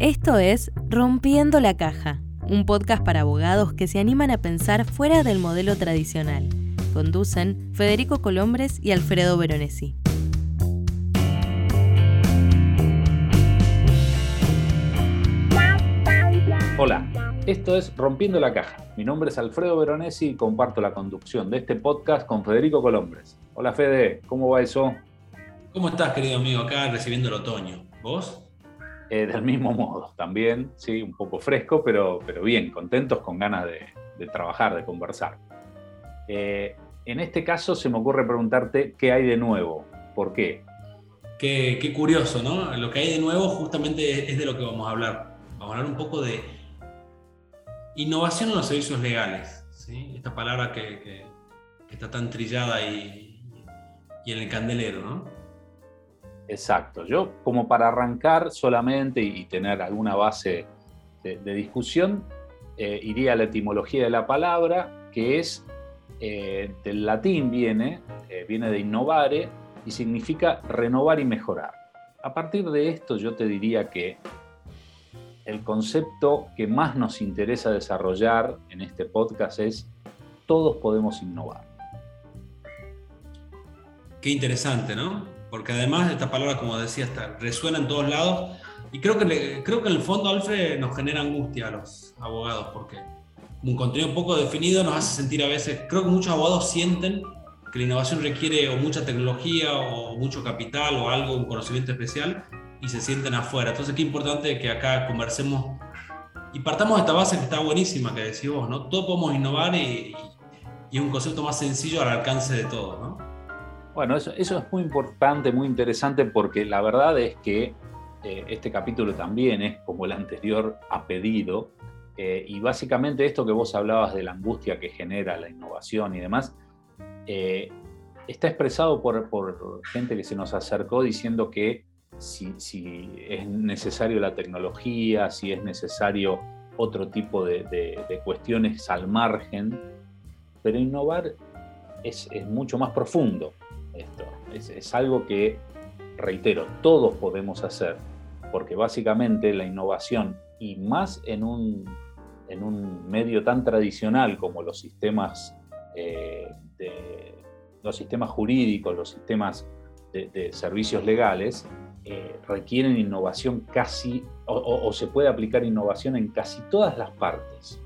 Esto es Rompiendo la Caja, un podcast para abogados que se animan a pensar fuera del modelo tradicional. Conducen Federico Colombres y Alfredo Veronesi. Hola, esto es Rompiendo la Caja. Mi nombre es Alfredo Veronesi y comparto la conducción de este podcast con Federico Colombres. Hola Fede, ¿cómo va eso? ¿Cómo estás, querido amigo? Acá recibiendo el otoño. ¿Vos? Eh, del mismo modo, también, sí, un poco fresco, pero, pero bien, contentos, con ganas de, trabajar, de conversar. Eh, en este caso se me ocurre preguntarte qué hay de nuevo, ¿por qué? Qué, qué, curioso, ¿no? Lo que hay de nuevo justamente es de lo que vamos a hablar. Vamos a hablar un poco de innovación en los servicios legales, ¿sí? Esta palabra que, que, está tan trillada y, y en el candelero, ¿no? Exacto. Yo, como para arrancar solamente y tener alguna base de, discusión, eh, iría a la etimología de la palabra, que es eh, del latín viene, eh, viene de innovare y significa renovar y mejorar. A partir de esto yo te diría que el concepto que más nos interesa desarrollar en este podcast es todos podemos innovar. Qué interesante, ¿no? Porque además esta palabra, como decía, está, resuena en todos lados y creo que, creo que en el fondo, Alfred, nos genera angustia a los abogados, porque un contenido poco definido nos hace sentir a veces, creo que muchos abogados sienten que la innovación requiere o mucha tecnología o mucho capital o algo, un conocimiento especial, y se sienten afuera. Entonces, qué importante que acá conversemos y partamos de esta base que está buenísima, que decís vos, ¿no? Todos podemos innovar y, y es un concepto más sencillo al alcance de todos, ¿no? Bueno, eso, es muy importante, muy interesante, porque la verdad es que eh, este capítulo también es como el anterior a pedido, eh, y básicamente esto que vos hablabas de la angustia que genera la innovación y demás, eh, está expresado por, gente que se nos acercó diciendo que si, es necesario la tecnología, si es necesario otro tipo de, cuestiones al margen, pero innovar es, es mucho más profundo esto. Es, algo que, reitero, todos podemos hacer, porque básicamente la innovación, y más en un, en un medio tan tradicional como los sistemas, eh, los sistemas jurídicos, los sistemas de, servicios legales, eh, requieren innovación casi, o, se puede aplicar innovación en casi todas las partes.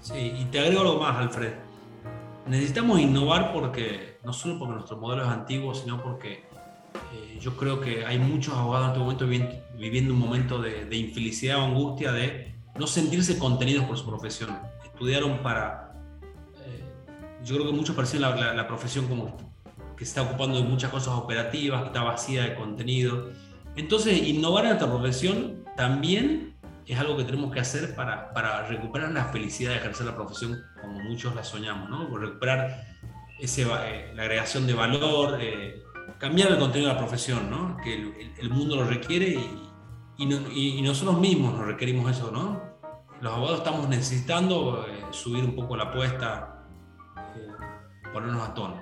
Sí, y te agrego algo más, Alfred. Necesitamos innovar porque no solo porque nuestro modelo es antiguo, sino porque eh, yo creo que hay muchos abogados en este momento viviendo un momento de, infelicidad o angustia de no sentirse contenidos por su profesión. Estudiaron para... Eh, yo creo que muchos perciben la, profesión como que se está ocupando de muchas cosas operativas, que está vacía de contenido. Entonces, innovar en nuestra profesión también es algo que tenemos que hacer para, para recuperar la felicidad de ejercer la profesión como muchos la soñamos, ¿no? Recuperar ese, eh, la agregación de valor, eh, cambiar el contenido de la profesión, ¿no? que el, mundo lo requiere y, y, nosotros mismos nos requerimos eso. ¿no? Los abogados estamos necesitando eh, subir un poco la apuesta, ponernos a tono.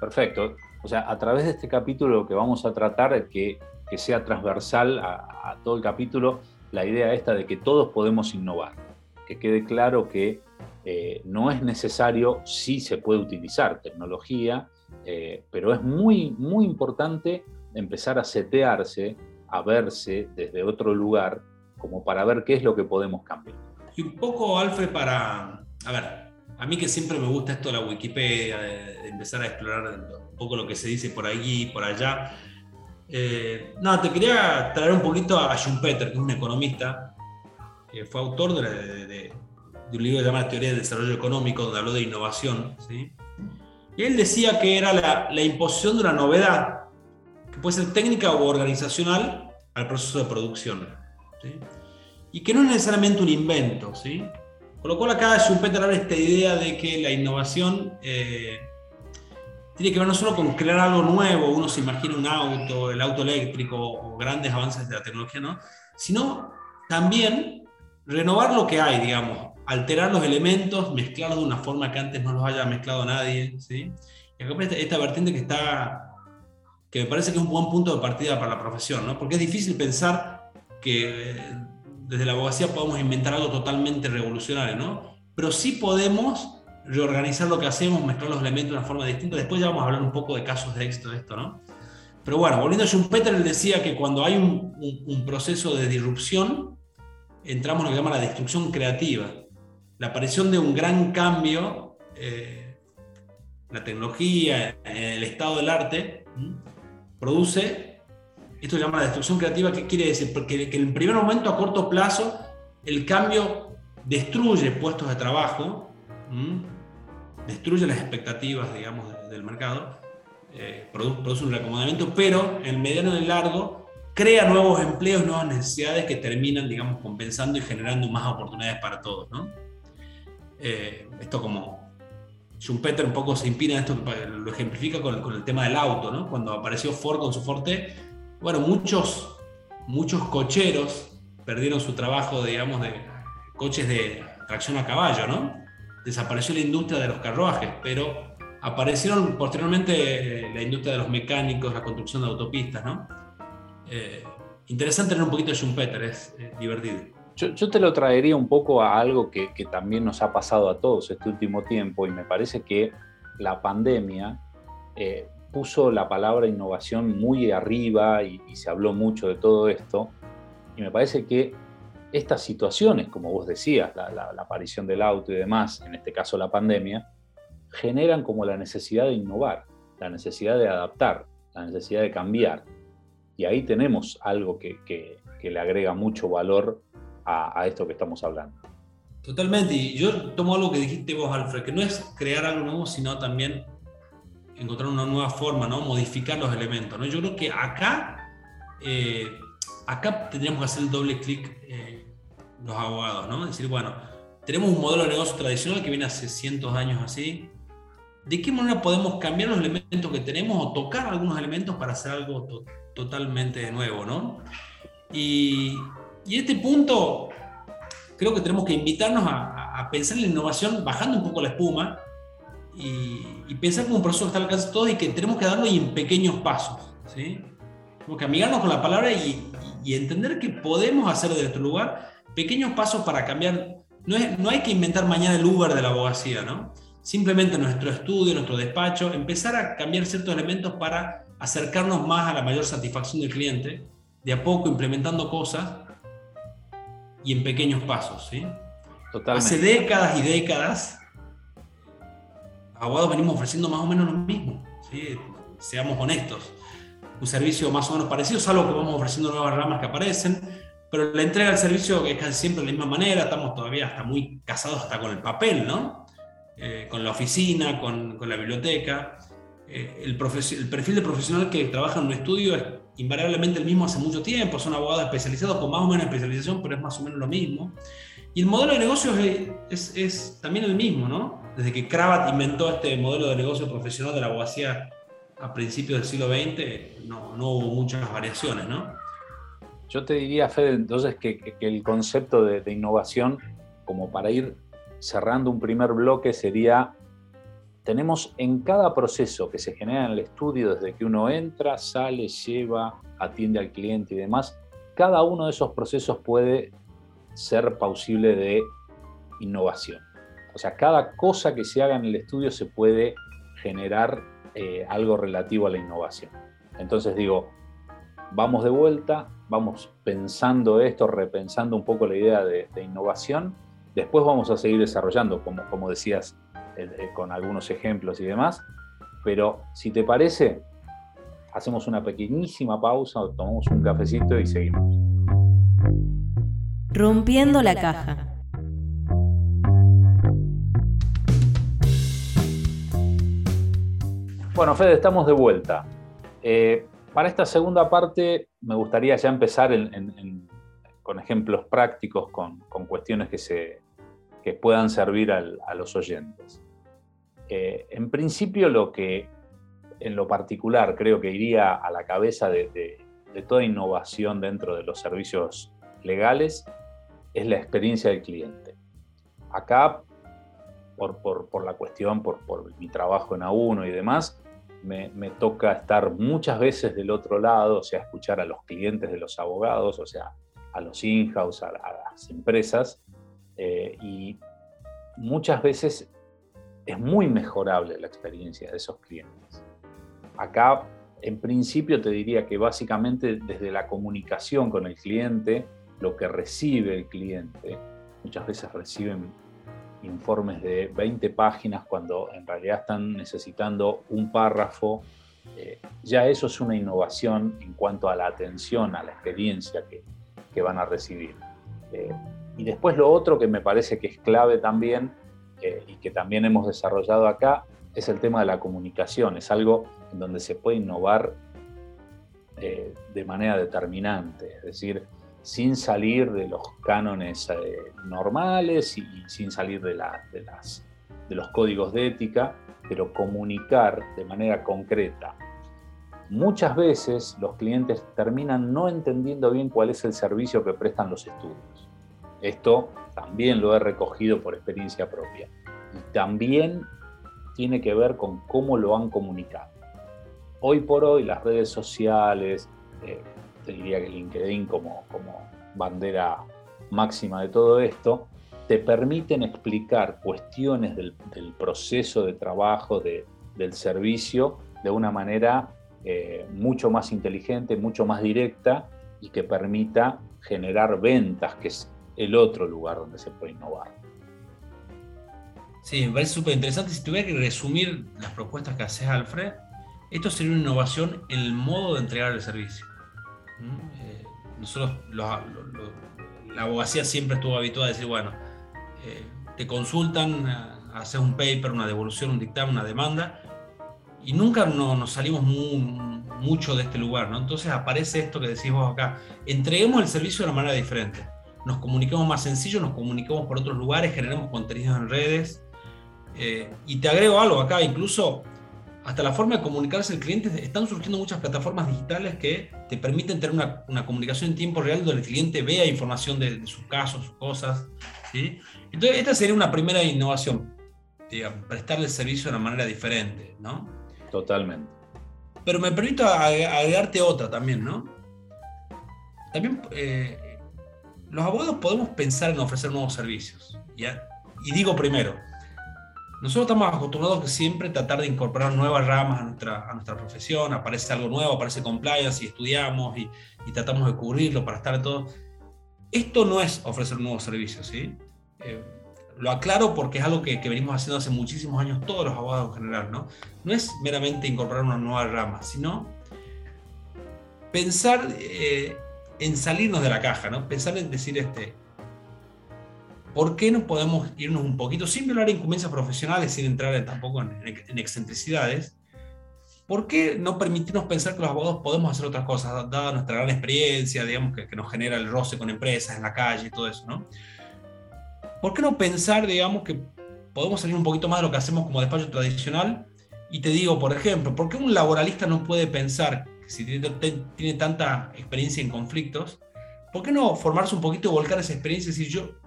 Perfecto. O sea, a través de este capítulo lo que vamos a tratar que, que sea transversal a todo el capítulo la idea esta de que todos podemos innovar, que quede claro que eh, no es necesario, sí se puede utilizar tecnología, eh, pero es muy, muy importante empezar a setearse, a verse desde otro lugar, como para ver qué es lo que podemos cambiar. Y un poco, Alfred, para, a ver, a mí que siempre me gusta esto de la Wikipedia, de, empezar a explorar un poco lo que se dice por allí, por allá. Eh, nada, te quería traer un poquito a Schumpeter, que es un economista, que fue autor de, un libro que Teoría del Desarrollo Económico, donde habló de innovación. Y él decía que era la, imposición de una novedad, que puede ser técnica o organizacional, al proceso de producción. Y que no es necesariamente un invento. ¿sí? Con lo cual acá Schumpeter habla esta idea de que la innovación eh, tiene que ver no solo con crear algo nuevo, uno se imagina un auto, el auto eléctrico o grandes avances de la tecnología, ¿no? sino también renovar lo que hay, digamos, alterar los elementos, mezclarlos de una forma que antes no los haya mezclado nadie. ¿sí? Y acá esta, esta vertiente que está, que me parece que es un buen punto de partida para la profesión, ¿no? porque es difícil pensar que desde la abogacía podemos inventar algo totalmente revolucionario, ¿no? Pero sí podemos reorganizar lo que hacemos, mezclar los elementos de una forma distinta. Después ya vamos a hablar un poco de casos de éxito de esto, ¿no? Pero bueno, volviendo a Schumpeter, él decía que cuando hay un, proceso de disrupción, entramos en lo que llama la destrucción creativa. La aparición de un gran cambio, eh, la tecnología, el estado del arte, produce, esto se llama la destrucción creativa, ¿qué quiere decir? Porque que en el primer momento, a corto plazo, el cambio destruye puestos de trabajo, destruye las expectativas, digamos, del mercado, eh, produce, un reacomodamiento, pero en el mediano y largo crea nuevos empleos, nuevas necesidades que terminan, digamos, compensando y generando más oportunidades para todos, ¿no? Eh, esto como Schumpeter un poco se inspira en esto, lo ejemplifica con, con, el tema del auto, ¿no? Cuando apareció Ford con su Forte, bueno, muchos, muchos cocheros perdieron su trabajo, digamos, de coches de tracción a caballo, ¿no? Desapareció la industria de los carruajes, pero aparecieron posteriormente eh, la industria de los mecánicos, la construcción de autopistas, ¿no? Eh, interesante tener un poquito de Schumpeter, es divertido. Yo, te lo traería un poco a algo que, también nos ha pasado a todos este último tiempo y me parece que la pandemia eh, puso la palabra innovación muy arriba y, se habló mucho de todo esto y me parece que estas situaciones, como vos decías, la aparición del auto y demás, en este caso la pandemia, generan como la necesidad de innovar, la necesidad de adaptar, la necesidad de cambiar. Y ahí tenemos algo que, le agrega mucho valor a, esto que estamos hablando. Totalmente. Y yo tomo algo que dijiste vos, Alfred, que no es crear algo nuevo, sino también encontrar una nueva forma, ¿no? Modificar los elementos, ¿no? Yo creo que acá, eh, acá tendríamos que hacer el doble clic eh, los abogados, ¿no? Decir, bueno, tenemos un modelo de negocio tradicional que viene hace cientos de años así, ¿de qué manera podemos cambiar los elementos que tenemos o tocar algunos elementos para hacer algo totalmente nuevo, ¿no? Y, y, este punto creo que tenemos que invitarnos a, a, pensar en la innovación bajando un poco la espuma y, y, pensar como un proceso que está al alcance de todos y que tenemos que darlo en pequeños pasos, ¿sí? Tenemos que amigarnos con la palabra y, y entender que podemos hacer de nuestro lugar pequeños pasos para cambiar. No, es, no hay que inventar mañana el Uber de la abogacía, ¿no? simplemente nuestro estudio, nuestro despacho, empezar a cambiar ciertos elementos para acercarnos más a la mayor satisfacción del cliente, de a poco implementando cosas y en pequeños pasos. ¿sí? Hace décadas y décadas, abogados venimos ofreciendo más o menos lo mismo, ¿sí? seamos honestos. Un servicio más o menos parecido, salvo que vamos ofreciendo nuevas ramas que aparecen, pero la entrega del servicio es casi siempre de la misma manera, estamos todavía hasta muy casados hasta con el papel, ¿no? Eh, con la oficina, con, con la biblioteca. Eh, el, el, perfil de profesional que trabaja en un estudio es invariablemente el mismo hace mucho tiempo, son abogados especializados con más o menos especialización, pero es más o menos lo mismo. Y el modelo de negocios es, es, también el mismo, ¿no? Desde que Kravat inventó este modelo de negocio profesional de la abogacía a principios del siglo XX, no, no hubo muchas variaciones, ¿no? Yo te diría, Fede, entonces que, que el concepto de, innovación, como para ir cerrando un primer bloque sería, tenemos en cada proceso que se genera en el estudio, desde que uno entra, sale, lleva, atiende al cliente y demás, cada uno de esos procesos puede ser pausible de innovación. O sea, cada cosa que se haga en el estudio se puede generar eh, algo relativo a la innovación. Entonces digo, vamos de vuelta, vamos pensando esto, repensando un poco la idea de innovación Después vamos a seguir desarrollando, como, como decías, eh, eh, con algunos ejemplos y demás. Pero si te parece, hacemos una pequeñísima pausa, tomamos un cafecito y seguimos. Rompiendo la caja. Bueno, Fede, estamos de vuelta. Eh, para esta segunda parte me gustaría ya empezar con ejemplos prácticos, con, con cuestiones que se, que puedan servir a los oyentes. Eh, en principio, lo que en lo particular creo que iría a la cabeza de, toda innovación dentro de los servicios legales es la experiencia del cliente. Acá, por, la cuestión, por, mi trabajo en A1 y demás, me, toca estar muchas veces del otro lado, o sea, escuchar a los clientes de los abogados, o sea, a los in-house, a, las empresas, eh, y muchas veces es muy mejorable la experiencia de esos clientes. Acá, en principio, te diría que básicamente desde la comunicación con el cliente, lo que recibe el cliente, muchas veces reciben informes de 20 páginas cuando en realidad están necesitando un párrafo. Eh, ya eso es una innovación en cuanto a la atención, a la experiencia que, van a recibir. Eh, y después lo otro que me parece que es clave también eh, y que también hemos desarrollado acá es el tema de la comunicación. Es algo en donde se puede innovar de manera determinante. Es decir, sin salir de los cánones eh, normales y, sin salir de, de, las, de los códigos de ética, pero comunicar de manera concreta. Muchas veces los clientes terminan no entendiendo bien cuál es el servicio que prestan los estudios. Esto también lo he recogido por experiencia propia. Y también tiene que ver con cómo lo han comunicado. Hoy por hoy las redes sociales, eh, te diría que LinkedIn como, como bandera máxima de todo esto, te permiten explicar cuestiones del, proceso de trabajo, del servicio, de una manera eh, mucho más inteligente, mucho más directa y que permita generar ventas, que es el otro lugar donde se puede innovar. Sí, me parece súper interesante. Si tuviera que resumir las propuestas que haces, Alfred, esto sería una innovación en el modo de entregar el servicio. Eh, nosotros, la abogacía siempre estuvo habituada a decir, bueno, eh, te consultan, eh, haces un paper, una devolución, un dictamen, una demanda, y nunca nos salimos mucho de este lugar, ¿no? Entonces aparece esto que decís vos acá, entreguemos el servicio de una manera diferente, nos comuniquemos más sencillo, nos comuniquemos por otros lugares, generemos contenidos en redes, y te agrego algo acá, incluso hasta la forma de comunicarse el cliente, están surgiendo muchas plataformas digitales que te permiten tener una, una comunicación en tiempo real donde el cliente vea información de, sus casos, sus cosas. ¿sí? Entonces, esta sería una primera innovación, digamos, prestarle el servicio de una manera diferente, ¿no? Totalmente. Pero me permito agregarte otra también, ¿no? También eh, los abogados podemos pensar en ofrecer nuevos servicios. ¿ya? Y digo primero, nosotros estamos acostumbrados que siempre tratar de incorporar nuevas ramas a nuestra, a nuestra profesión, aparece algo nuevo, aparece compliance y estudiamos y, tratamos de cubrirlo para estar todo. Esto no es ofrecer nuevos servicios, ¿sí? Eh, lo aclaro porque es algo que, que, venimos haciendo hace muchísimos años todos los abogados en general, ¿no? No es meramente incorporar una nueva rama, sino pensar eh, en salirnos de la caja, ¿no? Pensar en decir, este, ¿por qué no podemos irnos un poquito, sin violar incumbencias profesionales, sin entrar tampoco en, excentricidades? ¿Por qué no permitirnos pensar que los abogados podemos hacer otras cosas, dada nuestra gran experiencia, digamos, que, nos genera el roce con empresas en la calle y todo eso, ¿no? ¿Por qué no pensar, digamos, que podemos salir un poquito más de lo que hacemos como despacho tradicional? Y te digo, por ejemplo, ¿por qué un laboralista no puede pensar, que si tiene, tiene tanta experiencia en conflictos, ¿por qué no formarse un poquito y volcar esa experiencia y decir, yo,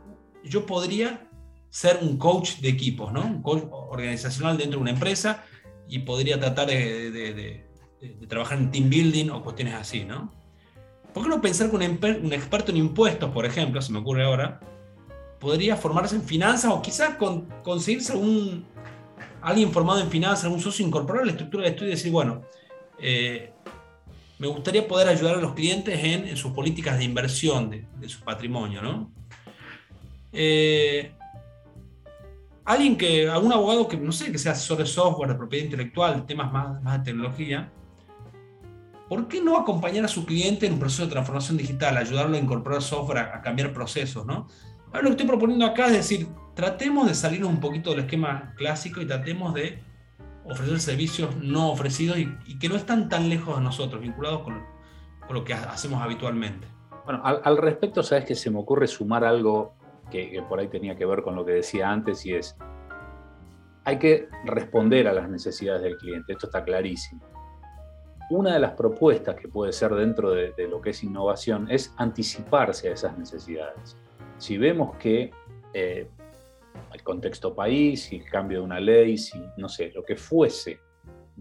yo podría ser un coach de equipos, ¿no? Un coach organizacional dentro de una empresa y podría tratar de, trabajar en team building o cuestiones así, ¿no? ¿Por qué no pensar que un, experto en impuestos, por ejemplo, se me ocurre ahora, podría formarse en finanzas o quizás conseguirse un, alguien formado en finanzas, un socio incorporar a la estructura de estudio y decir, bueno, eh, me gustaría poder ayudar a los clientes en, sus políticas de inversión de, de su patrimonio, ¿no? Eh, alguien que, algún abogado que, no sé, que sea asesor de software, de propiedad intelectual, temas más, más de tecnología, ¿por qué no acompañar a su cliente en un proceso de transformación digital, ayudarlo a incorporar software, a, cambiar procesos, ¿no? Lo que estoy proponiendo acá es decir, tratemos de salirnos un poquito del esquema clásico y tratemos de ofrecer servicios no ofrecidos y, que no están tan lejos de nosotros, vinculados con, con lo que hacemos habitualmente. Bueno, al, al, respecto, sabes que se me ocurre sumar algo que, por ahí tenía que ver con lo que decía antes y es, hay que responder a las necesidades del cliente, esto está clarísimo. Una de las propuestas que puede ser dentro de, lo que es innovación es anticiparse a esas necesidades. Si vemos que eh, el contexto país, si el cambio de una ley, si no sé, lo que fuese,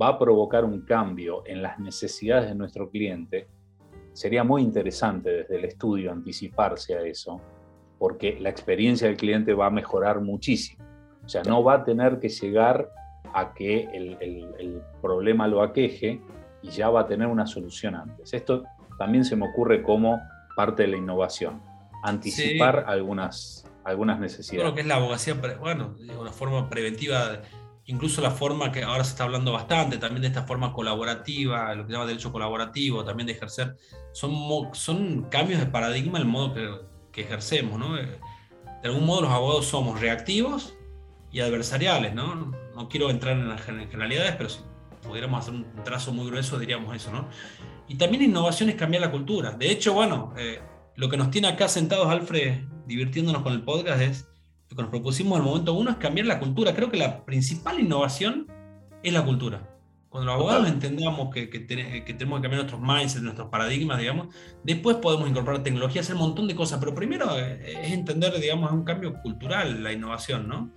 va a provocar un cambio en las necesidades de nuestro cliente, sería muy interesante desde el estudio anticiparse a eso, porque la experiencia del cliente va a mejorar muchísimo. O sea, no va a tener que llegar a que el, problema lo aqueje y ya va a tener una solución antes. Esto también se me ocurre como parte de la innovación, anticipar algunas, algunas necesidades. Creo que es la abogacía, bueno, una forma preventiva incluso la forma que ahora se está hablando bastante, también de esta forma colaborativa, lo que se llama derecho colaborativo, también de ejercer, son, son cambios de paradigma el modo que, que ejercemos, ¿no? Eh, de algún modo los abogados somos reactivos y adversariales, ¿no? No quiero entrar en las generalidades, pero si pudiéramos hacer un trazo muy grueso diríamos eso, ¿no? Y también innovación es cambiar la cultura. De hecho, bueno, eh, lo que nos tiene acá sentados, Alfred, divirtiéndonos con el podcast es lo que nos propusimos en el momento uno es cambiar la cultura. Creo que la principal innovación es la cultura. Cuando los abogados entendamos que, tenemos que cambiar nuestros mindsets, nuestros paradigmas, digamos, después podemos incorporar tecnología, hacer un montón de cosas, pero primero eh, es entender, digamos, es un cambio cultural la innovación, ¿no?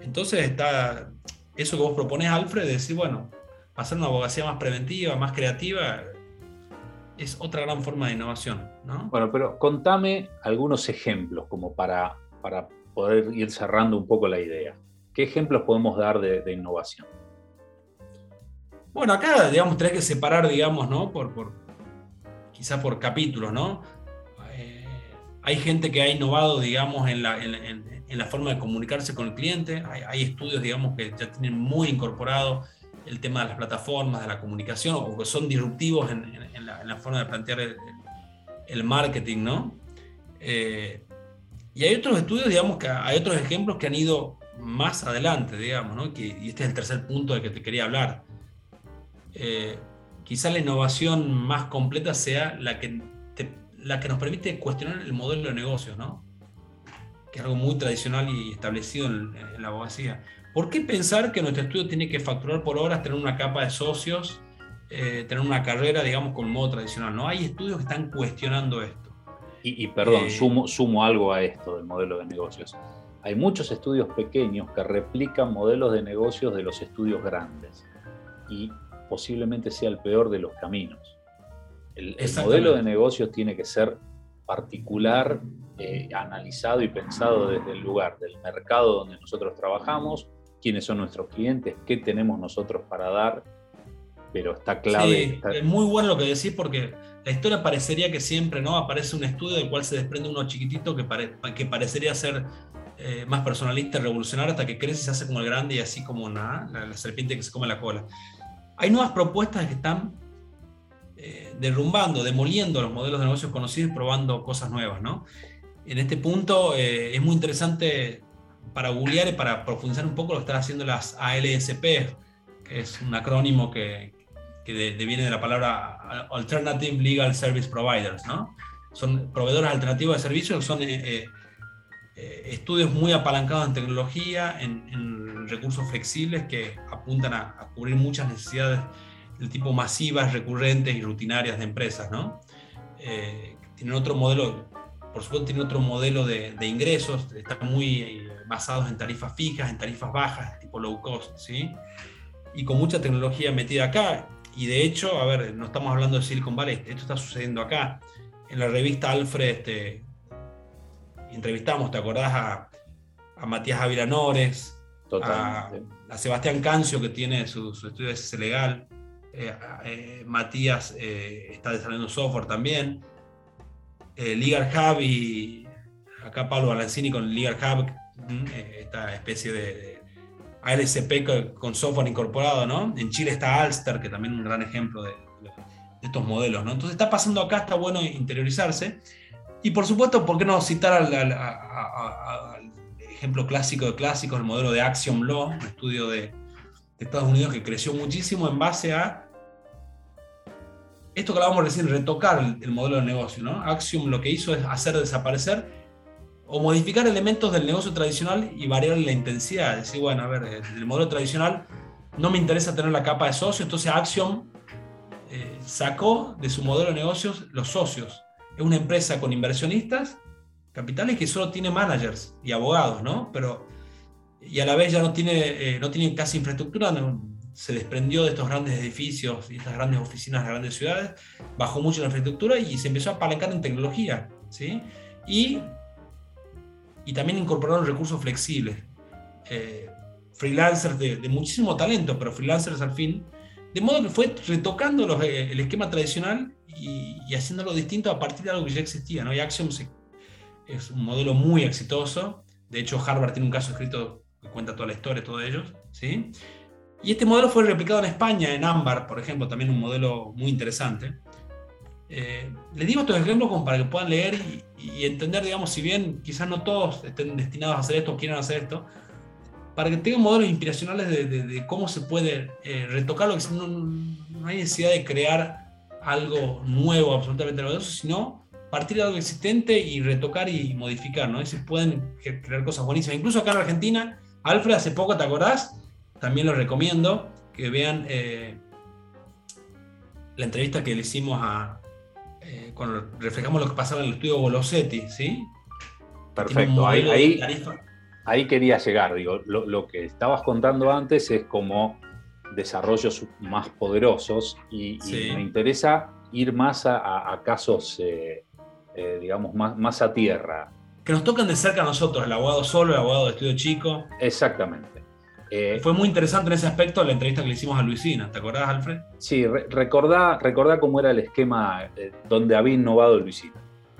Entonces está eso que vos propones, Alfred, de decir, bueno, hacer una abogacía más preventiva, más creativa, es otra gran forma de innovación, ¿no? Bueno, pero contame algunos ejemplos como para, para poder ir cerrando un poco la idea. ¿Qué ejemplos podemos dar de, innovación? Bueno, acá, digamos, tenés que separar, digamos, ¿no? Por, por quizá por capítulos, ¿no? Eh, hay gente que ha innovado, digamos, en la, en, la, forma de comunicarse con el cliente. Hay, estudios, digamos, que ya tienen muy incorporado el tema de las plataformas, de la comunicación, o que son disruptivos en, la, forma de plantear el, marketing, ¿no? Eh, y hay otros estudios, digamos, que hay otros ejemplos que han ido más adelante, digamos, ¿no? Que, y este es el tercer punto de que te quería hablar. Eh, quizá la innovación más completa sea la que, la que nos permite cuestionar el modelo de negocios, ¿no? Que es algo muy tradicional y establecido en, la abogacía. ¿Por qué pensar que nuestro estudio tiene que facturar por horas, tener una capa de socios, eh, tener una carrera, digamos, con modo tradicional? No hay estudios que están cuestionando esto. Y, perdón, eh, sumo, sumo algo a esto del modelo de negocios. Hay muchos estudios pequeños que replican modelos de negocios de los estudios grandes y posiblemente sea el peor de los caminos. El, modelo de negocios tiene que ser particular, eh, analizado y pensado desde el lugar del mercado donde nosotros trabajamos, quiénes son nuestros clientes, qué tenemos nosotros para dar, pero está clave. es muy bueno lo que decís porque la historia parecería que siempre ¿no? aparece un estudio del cual se desprende uno chiquitito que, que parecería ser eh, más personalista, revolucionario, hasta que crece y se hace como el grande y así como una, la, serpiente que se come la cola. Hay nuevas propuestas que están eh, derrumbando, demoliendo los modelos de negocios conocidos y probando cosas nuevas. En este punto eh, es muy interesante para googlear y para profundizar un poco lo que están haciendo las ALSP, que es un acrónimo que, que viene de la palabra Alternative Legal Service Providers, ¿no? Son proveedores alternativos de servicios, son eh, eh, eh, estudios muy apalancados en tecnología, en, recursos flexibles que apuntan a, cubrir muchas necesidades del tipo masivas, recurrentes y rutinarias de empresas, ¿no? tienen otro modelo, por supuesto tienen otro modelo de, de ingresos, están muy basados en tarifas fijas, en tarifas bajas, tipo low cost, ¿sí? Y con mucha tecnología metida acá, y de hecho, a ver, no estamos hablando de Silicon Valley, esto está sucediendo acá. En la revista Alfred este, entrevistamos, ¿te acordás? A, Matías Ávila Nores, a, Sebastián Cancio, que tiene su, estudio de ese legal. Eh, eh, Matías eh, está desarrollando software también. Ligar Hub y acá Pablo Balancini con Ligar Hub, esta especie de ALSP con software incorporado, ¿no? En Chile está Alster, que también es un gran ejemplo de, estos modelos, ¿no? Entonces está pasando acá, está bueno interiorizarse. Y por supuesto, ¿por qué no citar al, ejemplo clásico de clásicos, el modelo de Axiom Law, un estudio de, Estados Unidos que creció muchísimo en base a esto que hablábamos recién, retocar el, el modelo de negocio, ¿no? Axiom lo que hizo es hacer desaparecer o modificar elementos del negocio tradicional y variar la intensidad. Decir, bueno, a ver, el modelo tradicional no me interesa tener la capa de socios, entonces Axiom eh, sacó de su modelo de negocios los socios. Es una empresa con inversionistas, capitales que solo tiene managers y abogados, ¿no? Pero, y a la vez ya no tiene, eh, no tiene casi infraestructura, se desprendió de estos grandes edificios y estas grandes oficinas de grandes ciudades, bajó mucho la infraestructura y se empezó a apalancar en tecnología. ¿sí? Y, y también incorporaron recursos flexibles. Eh, freelancers de, muchísimo talento, pero freelancers al fin. De modo que fue retocando eh, el esquema tradicional y, haciéndolo distinto a partir de algo que ya existía. ¿no? Y Axiom es un modelo muy exitoso. De hecho, Harvard tiene un caso escrito que cuenta toda la historia, todos ellos. ¿sí? Y este modelo fue replicado en España, en Ámbar, por ejemplo, también un modelo muy interesante. Eh, les digo estos ejemplos como para que puedan leer y, entender, digamos, si bien quizás no todos estén destinados a hacer esto o quieran hacer esto, para que tengan modelos inspiracionales de, cómo se puede eh, retocarlo, que no, no, hay necesidad de crear algo nuevo, absolutamente novedoso, sino partir de algo existente y retocar y modificar, ¿no? Y se pueden crear cosas buenísimas. Incluso acá en Argentina, Alfred, hace poco, ¿te acordás? También lo recomiendo que vean eh, la entrevista que le hicimos a. Eh, cuando reflejamos lo que pasaba en el estudio Golosetti, ¿sí? Perfecto, ahí, ahí, quería llegar. Digo, lo, que estabas contando antes es como desarrollos más poderosos y, me interesa ir más a, casos, eh, digamos, más, más a tierra. Que nos tocan de cerca a nosotros, el abogado solo, el abogado de estudio chico. Exactamente. Eh, Fue muy interesante en ese aspecto la entrevista que le hicimos a Luisina, ¿te acordás, Alfred? Sí, recordá, cómo era el esquema eh, donde había innovado Luisina.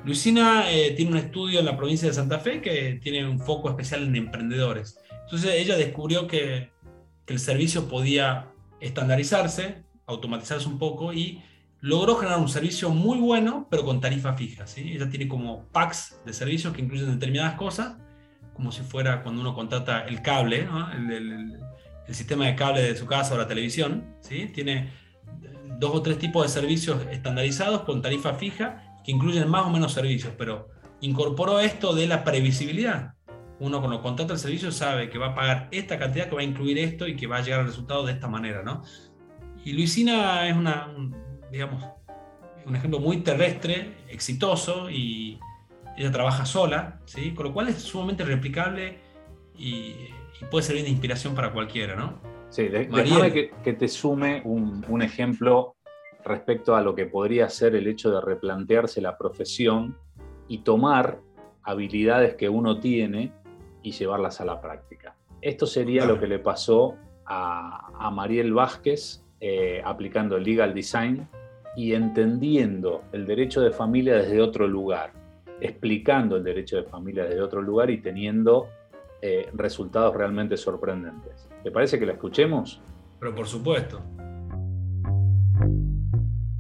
Luisina eh, tiene un estudio en la provincia de Santa Fe que tiene un foco especial en emprendedores. Entonces ella descubrió que, que el servicio podía estandarizarse, automatizarse un poco y logró generar un servicio muy bueno, pero con tarifa fija. ¿sí? Ella tiene como packs de servicios que incluyen determinadas cosas como si fuera cuando uno contrata el cable, el, sistema de cable de su casa o la televisión. ¿sí? Tiene dos o tres tipos de servicios estandarizados con tarifa fija que incluyen más o menos servicios, pero incorporó esto de la previsibilidad. Uno cuando contrata el servicio sabe que va a pagar esta cantidad, que va a incluir esto y que va a llegar al resultado de esta manera. ¿no? Y Luisina es una, digamos, un ejemplo muy terrestre, exitoso y, ella trabaja sola, ¿sí? con lo cual es sumamente replicable y, puede servir de inspiración para cualquiera, ¿no? Sí, déjame que, te sume un, ejemplo respecto a lo que podría ser el hecho de replantearse la profesión y tomar habilidades que uno tiene y llevarlas a la práctica. Esto sería lo que le pasó a, Mariel Vázquez eh, aplicando el legal design y entendiendo el derecho de familia desde otro lugar explicando el derecho de familia desde otro lugar y teniendo eh, resultados realmente sorprendentes. ¿Te parece que la escuchemos? Pero por supuesto.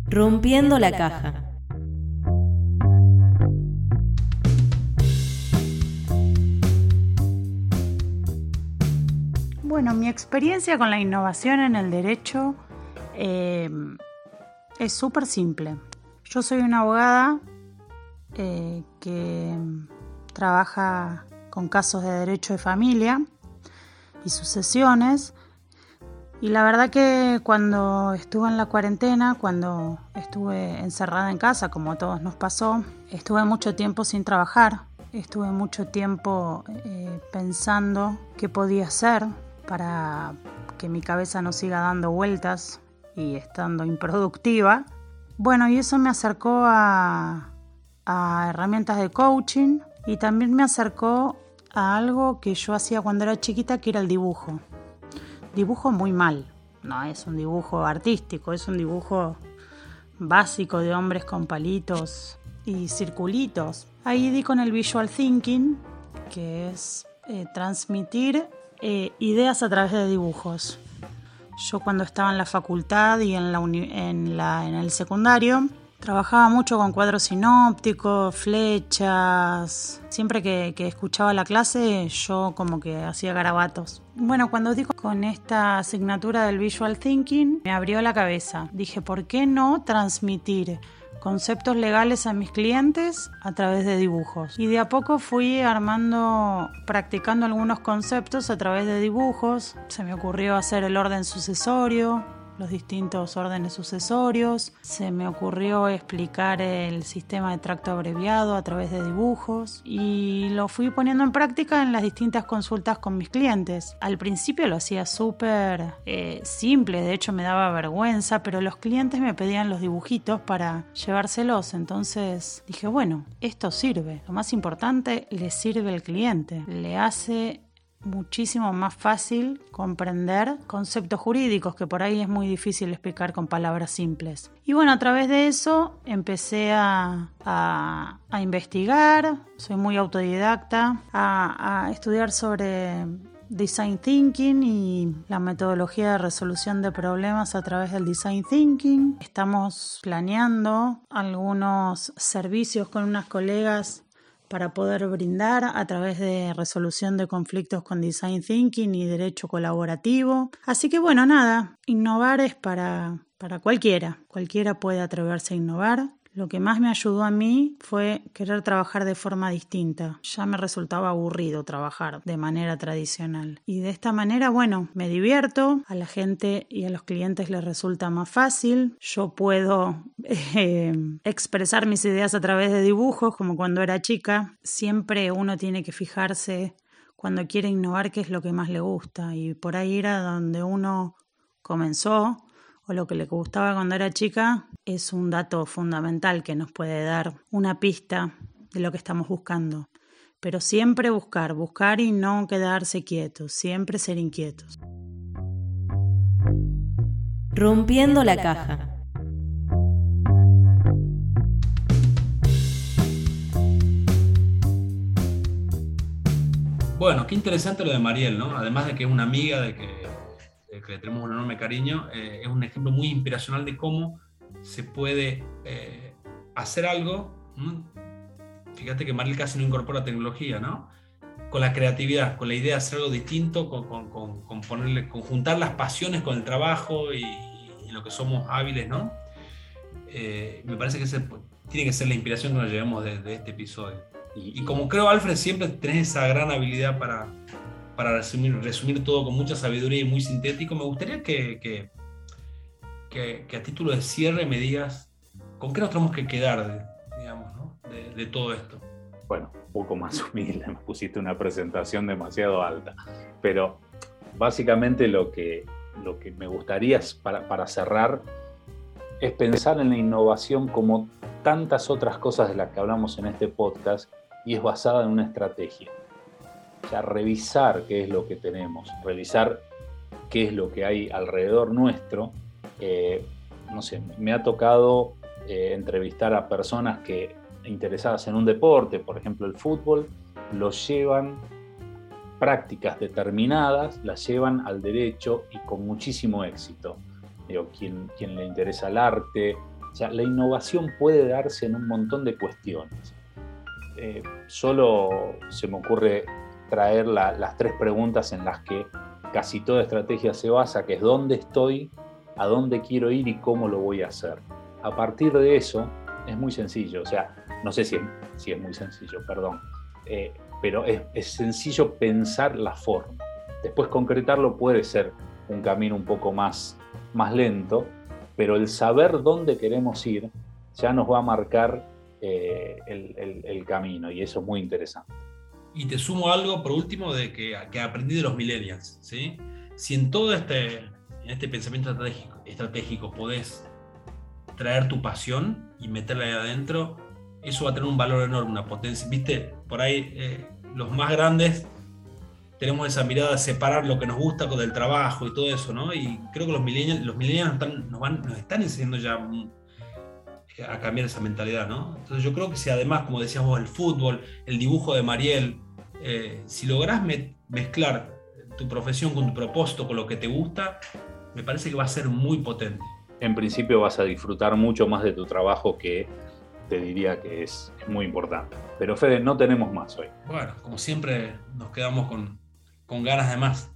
Rompiendo la caja. Bueno, mi experiencia con la innovación en el derecho eh, es súper simple. Yo soy una abogada eh, que trabaja con casos de derecho de familia y sucesiones. Y la verdad que cuando estuve en la cuarentena, cuando estuve encerrada en casa, como a todos nos pasó, estuve mucho tiempo sin trabajar, estuve mucho tiempo eh, pensando qué podía hacer para que mi cabeza no siga dando vueltas y estando improductiva. Bueno, y eso me acercó a, herramientas de coaching y también me acercó a algo que yo hacía cuando era chiquita, que era el dibujo. Dibujo muy mal, no es un dibujo artístico, es un dibujo básico de hombres con palitos y circulitos. Ahí di con el visual thinking, que es eh, transmitir eh, ideas a través de dibujos. Yo cuando estaba en la facultad y en, la en, el secundario, Trabajaba mucho con cuadros sinópticos, flechas. Siempre que, escuchaba la clase, yo como que hacía garabatos. Bueno, cuando digo con esta asignatura del Visual Thinking, me abrió la cabeza. Dije, ¿por qué no transmitir conceptos legales a mis clientes a través de dibujos? Y de a poco fui armando, practicando algunos conceptos a través de dibujos. Se me ocurrió hacer el orden sucesorio, los distintos órdenes sucesorios, se me ocurrió explicar el sistema de tracto abreviado a través de dibujos y lo fui poniendo en práctica en las distintas consultas con mis clientes. Al principio lo hacía súper eh, simple, de hecho me daba vergüenza, pero los clientes me pedían los dibujitos para llevárselos, entonces dije, bueno, esto sirve. Lo más importante, le sirve al cliente, le hace muchísimo más fácil comprender conceptos jurídicos que por ahí es muy difícil explicar con palabras simples. Y bueno, a través de eso empecé a, investigar, soy muy autodidacta, a, a estudiar sobre Design Thinking y la metodología de resolución de problemas a través del Design Thinking. Estamos planeando algunos servicios con unas colegas para poder brindar a través de resolución de conflictos con design thinking y derecho colaborativo. Así que bueno, nada, innovar es para, para cualquiera, cualquiera puede atreverse a innovar. Lo que más me ayudó a mí fue querer trabajar de forma distinta. Ya me resultaba aburrido trabajar de manera tradicional. Y de esta manera, bueno, me divierto, a la gente y a los clientes les resulta más fácil. Yo puedo eh, expresar mis ideas a través de dibujos, como cuando era chica. Siempre uno tiene que fijarse cuando quiere innovar qué es lo que más le gusta. Y por ahí era donde uno comenzó o lo que le gustaba cuando era chica es un dato fundamental que nos puede dar una pista de lo que estamos buscando. Pero siempre buscar, buscar y no quedarse quietos, siempre ser inquietos. Rompiendo la caja. Bueno, qué interesante lo de Mariel, ¿no? Además de que es una amiga, de que que le tenemos un enorme cariño, eh, es un ejemplo muy inspiracional de cómo se puede eh, hacer algo. Fíjate que Maril casi no incorpora tecnología, ¿no? Con la creatividad, con la idea de hacer algo distinto, con, con, ponerle, juntar las pasiones con el trabajo y, en lo que somos hábiles, ¿no? Eh, me parece que ese tiene que ser la inspiración que nos llevamos de, este episodio. Y, y, como creo, Alfred, siempre tenés esa gran habilidad para, para resumir, todo con mucha sabiduría y muy sintético, me gustaría que, que, que, a título de cierre me digas con qué nos tenemos que quedar, digamos, ¿no? de, de, todo esto. Bueno, un poco más humilde, me pusiste una presentación demasiado alta, pero básicamente lo que, lo que me gustaría para, para cerrar es pensar en la innovación como tantas otras cosas de las que hablamos en este podcast y es basada en una estrategia. O revisar qué es lo que tenemos, revisar qué es lo que hay alrededor nuestro. Eh, no sé, me ha tocado eh, entrevistar a personas que interesadas en un deporte, por ejemplo el fútbol, los llevan prácticas determinadas, las llevan al derecho y con muchísimo éxito. Digo, quien, quien le interesa el arte, la innovación puede darse en un montón de cuestiones. Eh, solo se me ocurre traer las tres preguntas en las que casi toda estrategia se basa, que es dónde estoy, a dónde quiero ir y cómo lo voy a hacer. A partir de eso es muy sencillo, o sea, no sé si es, muy sencillo, perdón, eh, pero es, es sencillo pensar la forma. Después concretarlo puede ser un camino un poco más, más lento, pero el saber dónde queremos ir ya nos va a marcar eh, el, el camino y eso es muy interesante. Y te sumo algo, por último, de que, que aprendí de los millennials. ¿sí? Si en todo este, en este pensamiento estratégico, estratégico podés traer tu pasión y meterla ahí adentro, eso va a tener un valor enorme, una potencia. Viste, por ahí eh, los más grandes tenemos esa mirada de separar lo que nos gusta con el trabajo y todo eso, ¿no? Y creo que los millennials, los millennials nos, van, nos están enseñando ya a cambiar esa mentalidad, ¿no? Entonces yo creo que si además, como decías vos, el fútbol, el dibujo de Mariel, eh, si lográs mezclar tu profesión con tu propósito, con lo que te gusta, me parece que va a ser muy potente. En principio vas a disfrutar mucho más de tu trabajo que te diría que es, muy importante. Pero Fede, no tenemos más hoy. Bueno, como siempre nos quedamos con, con ganas de más.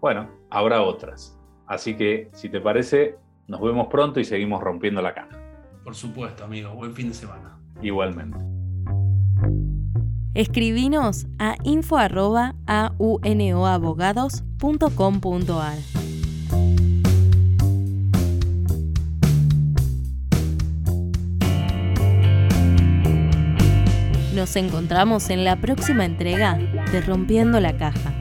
Bueno, habrá otras. Así que, si te parece, nos vemos pronto y seguimos rompiendo la cana. Por supuesto, amigo. Buen fin de semana. Igualmente. Escribinos a info.aunoabogados.com.ar. Nos encontramos en la próxima entrega de Rompiendo la Caja.